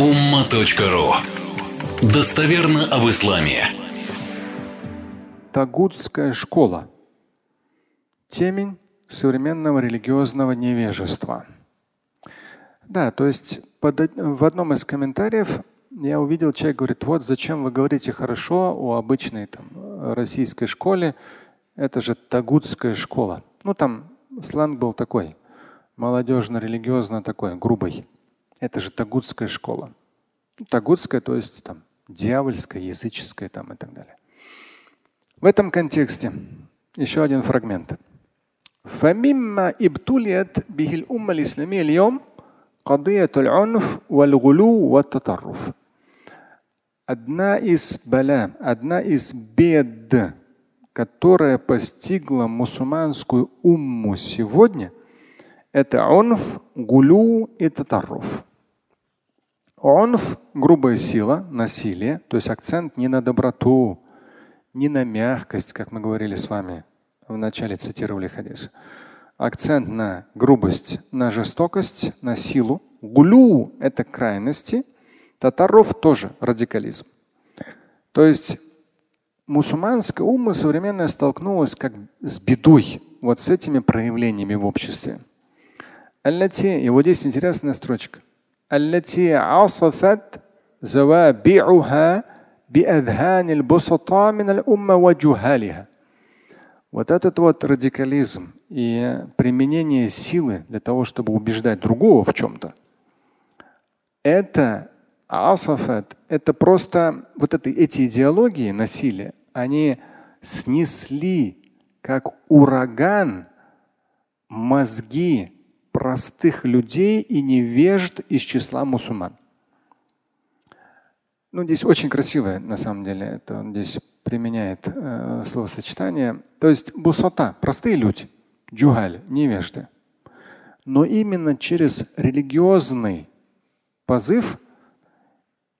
umma.ru Достоверно об исламе. Тагутская школа. Темень современного религиозного невежества. Да, то есть под, в одном из комментариев я увидел, человек говорит, вот зачем вы говорите хорошо о обычной там, российской школе, это же тагутская школа. Ну там сленг был такой, молодежно-религиозно такой, грубый. Это же тагутская школа. Ну, тагутская, то есть там дьявольская, языческая там и так далее. В этом контексте еще один фрагмент. فمما ابتليت به الأمة الإسلامية اليوم قضية العنف والغلو والتطرف. Одна из бала, одна из бед, которая постигла мусульманскую умму сегодня, это онф, гулю и татарруф. Онф – грубая сила, насилие, то есть акцент не на доброту, не на мягкость, как мы говорили с вами в начале цитировали хадис. Акцент на грубость, на жестокость, на силу. Гулю – это крайности. Татаров тоже радикализм. То есть мусульманская умма современная столкнулась как с бедой, вот с этими проявлениями в обществе. И вот здесь интересная строчка. التي عصفت زوابعها بأذهان البسطاء من الأمة وجهالها. Вот этот вот радикализм и применение силы для того, чтобы убеждать другого в чем-то, это асафат, это просто вот это, эти идеологии насилия, они снесли как ураган мозги простых людей и невежд из числа мусульман. Ну, здесь очень красивое, на самом деле, это он здесь применяет э, словосочетание. То есть бусота, простые люди, джухаль, невежды. Но именно через религиозный позыв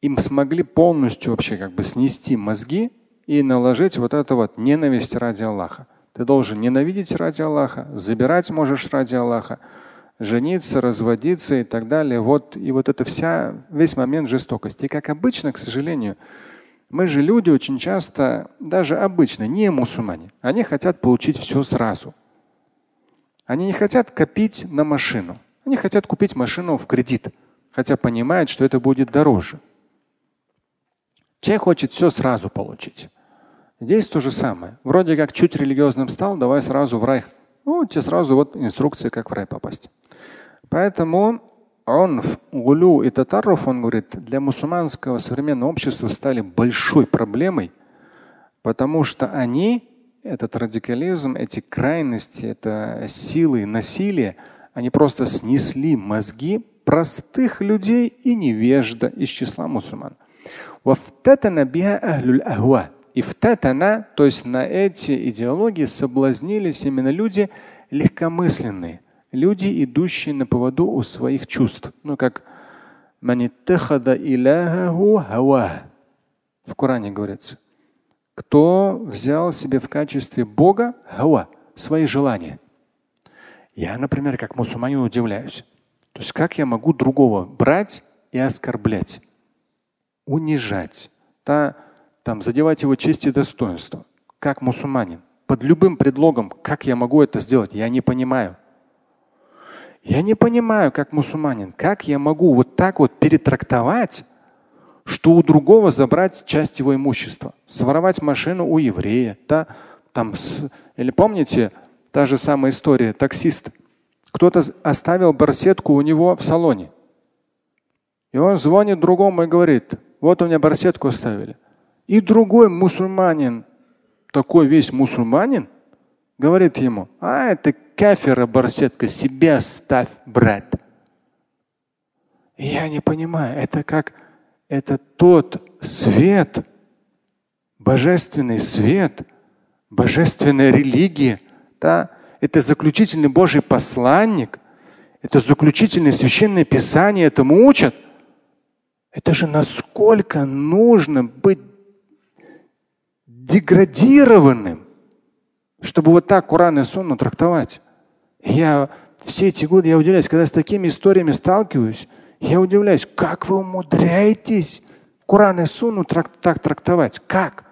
им смогли полностью вообще как бы снести мозги и наложить вот это вот ненависть ради Аллаха. Ты должен ненавидеть ради Аллаха, забирать можешь ради Аллаха, жениться, разводиться и так далее. Вот, и вот это вся, весь момент жестокости. И как обычно, к сожалению, мы же люди очень часто, даже обычно, не мусульмане, они хотят получить все сразу. Они не хотят копить на машину. Они хотят купить машину в кредит, хотя понимают, что это будет дороже. Человек хочет все сразу получить. Здесь то же самое. Вроде как чуть религиозным стал, давай сразу в рай. Ну, тебе сразу вот инструкция, как в рай попасть. Поэтому он в гулю и татаров, он говорит, для мусульманского современного общества стали большой проблемой, потому что они, этот радикализм, эти крайности, это силы, насилие, они просто снесли мозги простых людей и невежда из числа мусульман. И в татана, то есть на эти идеологии соблазнились именно люди легкомысленные, люди, идущие на поводу у своих чувств. Ну, как в Коране говорится. Кто взял себе в качестве Бога хава, свои желания. Я, например, как мусульманин удивляюсь. То есть как я могу другого брать и оскорблять, унижать, да, там, задевать его честь и достоинство, как мусульманин. Под любым предлогом, как я могу это сделать, я не понимаю. Я не понимаю, как мусульманин, как я могу вот так вот перетрактовать, что у другого забрать часть его имущества, своровать машину у еврея, да, там, или помните, та же самая история, таксист, кто-то оставил барсетку у него в салоне. И он звонит другому и говорит, вот у меня барсетку оставили. И другой мусульманин, такой весь мусульманин, говорит ему, а это кафира барсетка, себя ставь, брат. я не понимаю, это как, это тот свет, божественный свет, божественная религия, да? это заключительный Божий посланник, это заключительное священное писание этому учат. Это же насколько нужно быть деградированным, чтобы вот так Коран и Сунну трактовать. Я все эти годы я удивляюсь, когда с такими историями сталкиваюсь, Я удивляюсь, как вы умудряетесь Коран и Сунну трак так трактовать? Как?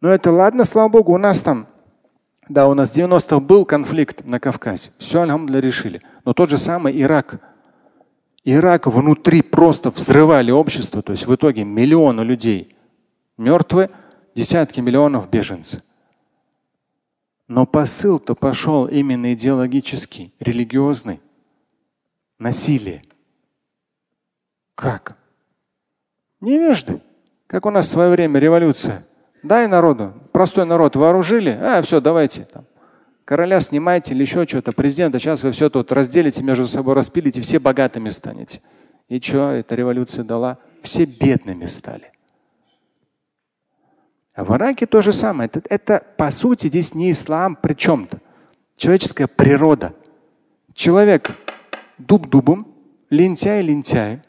Ну это ладно, слава Богу, у нас там, да, у нас в 90-х был конфликт на Кавказе. Все, для решили. Но тот же самый Ирак. Ирак внутри просто взрывали общество. То есть в итоге миллионы людей мертвы, десятки миллионов беженцы. Но посыл-то пошел именно идеологический, религиозный. Насилие. Как? Невежды. Как у нас в свое время революция. Дай народу. Простой народ вооружили. А, все, давайте. Там, короля снимайте или еще что-то. Президента сейчас вы все тут разделите между собой, распилите, все богатыми станете. И что эта революция дала? Все бедными стали. А в Ираке то же самое. Это, это по сути здесь не ислам при чем-то. Человеческая природа. Человек дуб дубом, лентяй лентяем.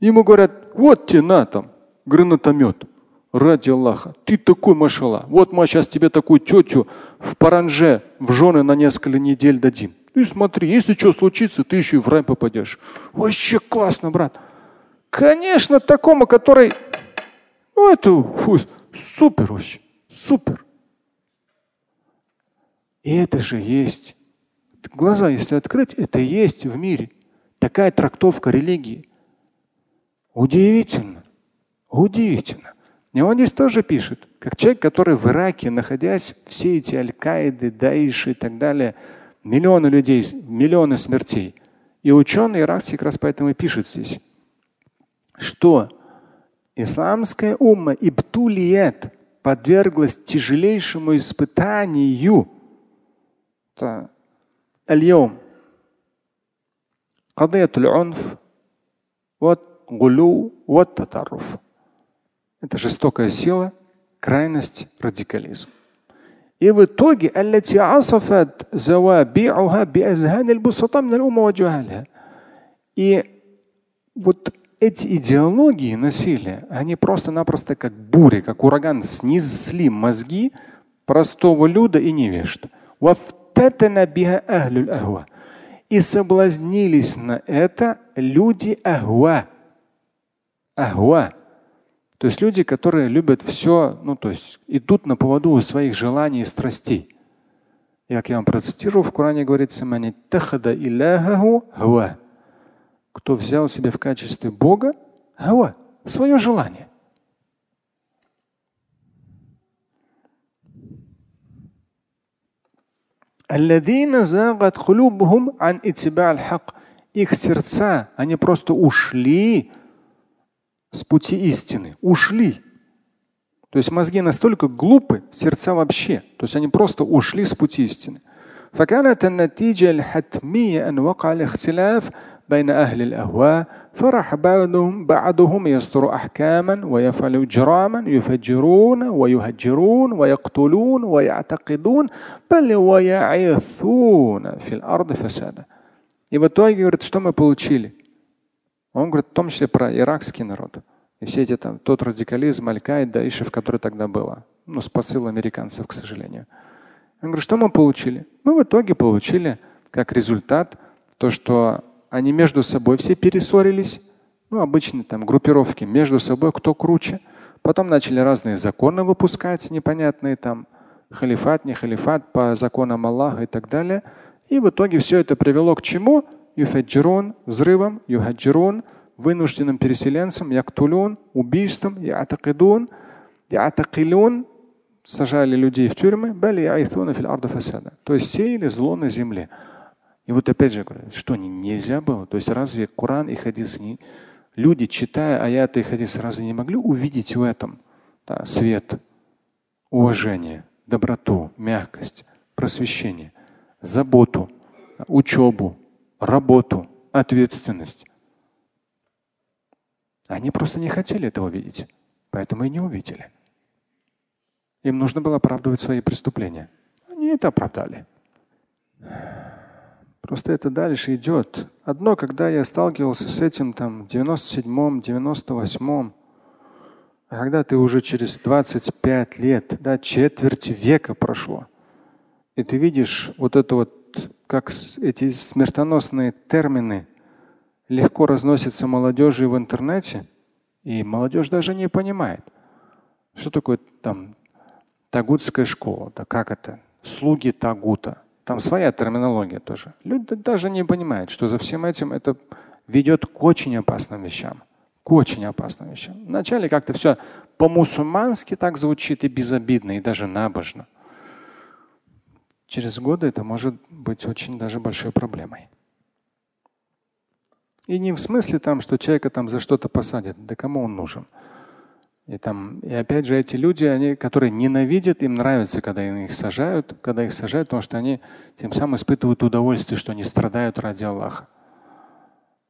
Ему говорят, вот тебе на там гранатомет. Ради Аллаха. Ты такой машала. Вот мы сейчас тебе такую тетю в паранже в жены на несколько недель дадим. И смотри, если что случится, ты еще и в рай попадешь. Вообще классно, брат. Конечно, такому, который, ну это фу, супер вообще, супер. И это же есть. Глаза, если открыть, это есть в мире. Такая трактовка религии. Удивительно. Удивительно. И он здесь тоже пишет, как человек, который в Ираке, находясь все эти Аль-Каиды, Даиши и так далее, миллионы людей, миллионы смертей. И ученые иракские как раз поэтому и пишут здесь, что исламская умма ибтулиет подверглась тяжелейшему испытанию. اليوم قضية العنف والغلو والتطرف это жестокая сила, крайность, радикализм. И в итоге التي عصفت زوابعها بأذهان البسطاء من الأمة وجهالها. И вот эти идеологии насилия, они просто-напросто как бури, как ураган снесли мозги простого люда и невежды. И соблазнились на это люди ахва. Ахва то есть люди, которые любят все, ну то есть идут на поводу у своих желаний и страстей. Как я вам процитирую, в Коране говорится, кто взял себе в качестве Бога хава, свое желание. Их сердца, они просто ушли с пути истины, ушли. То есть мозги настолько глупы, сердца вообще. То есть они просто ушли с пути истины. فكانت النتيجة الحتمية أن وقع الاختلاف بين أهل الأهواء فرح بعضهم بعضهم يصدر أحكاما ويفعل إجراما يفجرون ويهجرون ويقتلون ويعتقدون بل ويعيثون في الأرض فسادا. И в итоге, говорит, что мы получили? Он говорит в том числе про иракский народ. И все эти там, тот радикализм, Аль-Каида, Ишев, который тогда было. Ну, с посыл американцев, к сожалению. Он говорит, что мы получили? Мы в итоге получили как результат то, что они между собой все перессорились. Ну, обычные там группировки между собой, кто круче. Потом начали разные законы выпускать, непонятные там халифат, не халифат, по законам Аллаха и так далее. И в итоге все это привело к чему? юфаджирун взрывом, юхаджирун вынужденным переселенцам, яктулун убийством, яатакидун, яатакилун сажали людей в тюрьмы, то есть сеяли зло на земле. И вот опять же говорю, что нельзя было? То есть разве Коран и хадис не... Люди, читая аяты и хадис, разве не могли увидеть в этом да, свет, уважение, доброту, мягкость, просвещение, заботу, учебу, работу, ответственность. Они просто не хотели этого видеть, поэтому и не увидели. Им нужно было оправдывать свои преступления. Они это оправдали. Просто это дальше идет. Одно, когда я сталкивался с этим там в 97-м, 98-м, а когда ты уже через 25 лет, да, четверть века прошло, и ты видишь вот это вот как эти смертоносные термины легко разносится молодежи в интернете, и молодежь даже не понимает, что такое там тагутская школа, да как это, слуги тагута. Там своя терминология тоже. Люди даже не понимают, что за всем этим это ведет к очень опасным вещам. К очень опасным вещам. Вначале как-то все по-мусульмански так звучит и безобидно, и даже набожно. Через годы это может быть очень даже большой проблемой. И не в смысле там, что человека там за что-то посадят. Да кому он нужен? И, там, и опять же, эти люди, они, которые ненавидят, им нравится, когда их сажают, когда их сажают, потому что они тем самым испытывают удовольствие, что они страдают ради Аллаха.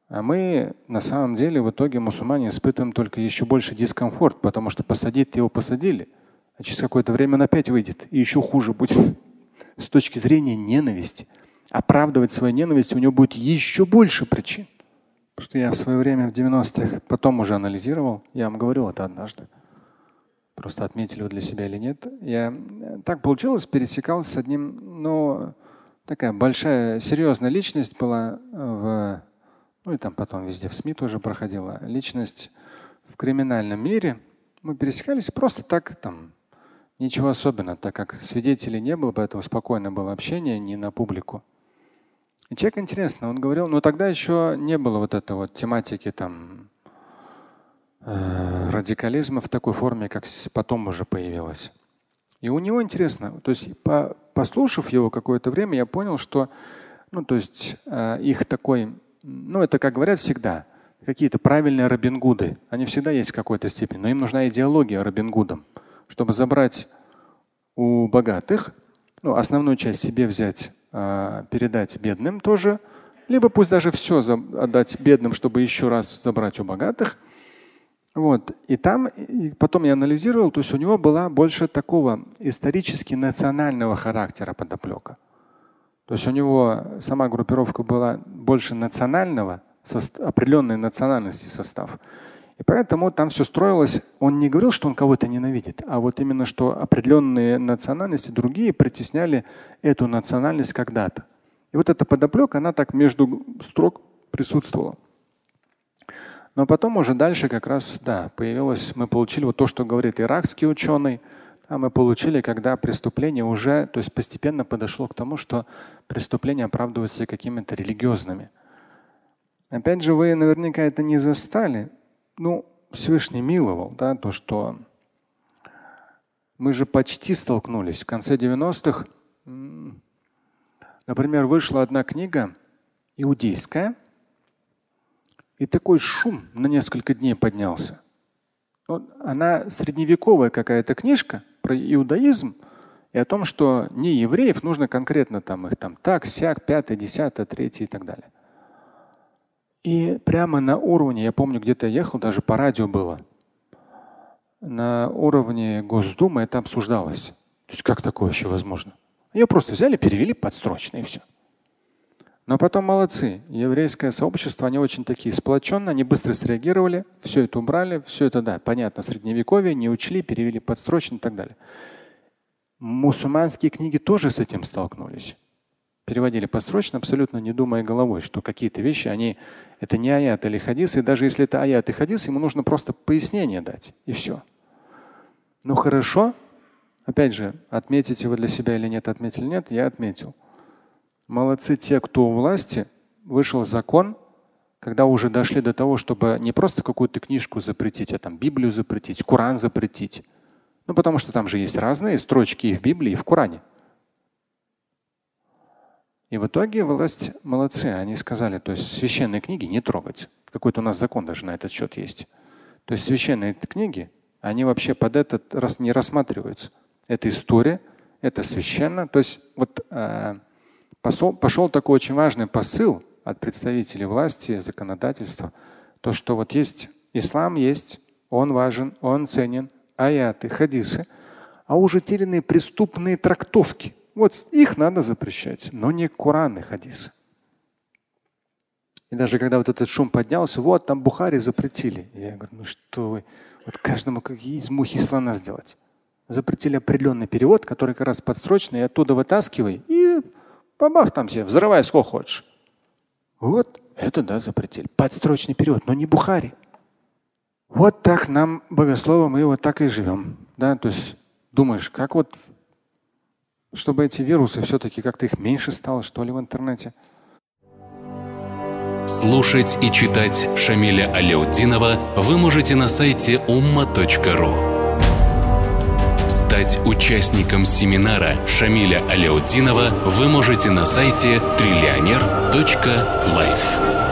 А мы на самом деле в итоге мусульмане испытываем только еще больше дискомфорт, потому что посадить его посадили, а через какое-то время он опять выйдет, и еще хуже будет. С точки зрения ненависти. Оправдывать свою ненависть у него будет еще больше причин. Что я в свое время в 90-х потом уже анализировал, я вам говорил это однажды. Просто отметили вы для себя или нет. Я э, так получилось, пересекался с одним, ну, такая большая, серьезная личность была в, ну и там потом везде в СМИ тоже проходила, личность в криминальном мире. Мы пересекались просто так, там, ничего особенного, так как свидетелей не было, поэтому спокойно было общение, не на публику. Человек интересно, он говорил, но тогда еще не было вот этой вот тематики там э, радикализма в такой форме, как потом уже появилась. И у него интересно, то есть по, послушав его какое-то время, я понял, что ну, то есть, э, их такой, ну это как говорят всегда, какие-то правильные Робин Гуды, они всегда есть в какой-то степени, но им нужна идеология Робин Гудом, чтобы забрать у богатых, ну, основную часть себе взять передать бедным тоже, либо пусть даже все отдать бедным, чтобы еще раз забрать у богатых. Вот. И там, и потом я анализировал, то есть у него была больше такого исторически национального характера подоплека. То есть у него сама группировка была больше национального, определенной национальности состав. И поэтому там все строилось. Он не говорил, что он кого-то ненавидит, а вот именно, что определенные национальности, другие притесняли эту национальность когда-то. И вот эта подоплека, она так между строк присутствовала. Но потом уже дальше как раз, да, появилось, мы получили вот то, что говорит иракский ученый, а мы получили, когда преступление уже, то есть постепенно подошло к тому, что преступления оправдываются какими-то религиозными. Опять же, вы наверняка это не застали, ну, Всевышний миловал, да, то, что мы же почти столкнулись. В конце 90-х, например, вышла одна книга иудейская, и такой шум на несколько дней поднялся. Она средневековая какая-то книжка про иудаизм и о том, что не евреев нужно конкретно там их там так, сяк, пятое, десятое, третье и так далее. И прямо на уровне, я помню, где-то я ехал, даже по радио было, на уровне Госдумы это обсуждалось. То есть как такое вообще возможно? Ее просто взяли, перевели подстрочно и все. Но потом молодцы. Еврейское сообщество, они очень такие сплоченные, они быстро среагировали, все это убрали, все это, да, понятно, средневековье, не учли, перевели подстрочно и так далее. Мусульманские книги тоже с этим столкнулись переводили построчно, абсолютно не думая головой, что какие-то вещи, они это не аят или хадис, и даже если это аят и хадис, ему нужно просто пояснение дать, и все. Ну хорошо, опять же, отметите вы для себя или нет, отметили нет, я отметил. Молодцы те, кто у власти, вышел закон, когда уже дошли до того, чтобы не просто какую-то книжку запретить, а там Библию запретить, Коран запретить. Ну потому что там же есть разные строчки и в Библии, и в Коране. И в итоге власть молодцы, они сказали, то есть священные книги не трогать. Какой-то у нас закон даже на этот счет есть. То есть священные книги, они вообще под этот раз не рассматриваются. Это история, это священно. То есть вот э, посол, пошел такой очень важный посыл от представителей власти, законодательства, то, что вот есть ислам есть, он важен, он ценен, аяты, хадисы, а уже терянные преступные трактовки – вот их надо запрещать, но не Коран и хадисы. И даже когда вот этот шум поднялся, вот там Бухари запретили. Я говорю, ну что вы, вот каждому как из мухи слона сделать. Запретили определенный перевод, который как раз подстрочный, и оттуда вытаскивай, и бабах там себе, взрывай сколько хочешь. Вот. Это да, запретили. Подстрочный период, но не Бухари. Вот так нам, богословы, мы вот так и живем. Да? То есть думаешь, как вот, чтобы эти вирусы все-таки как-то их меньше стало, что ли, в интернете. Слушать и читать Шамиля Аляутдинова вы можете на сайте umma.ru. Стать участником семинара Шамиля Аляутдинова вы можете на сайте триллионер.life.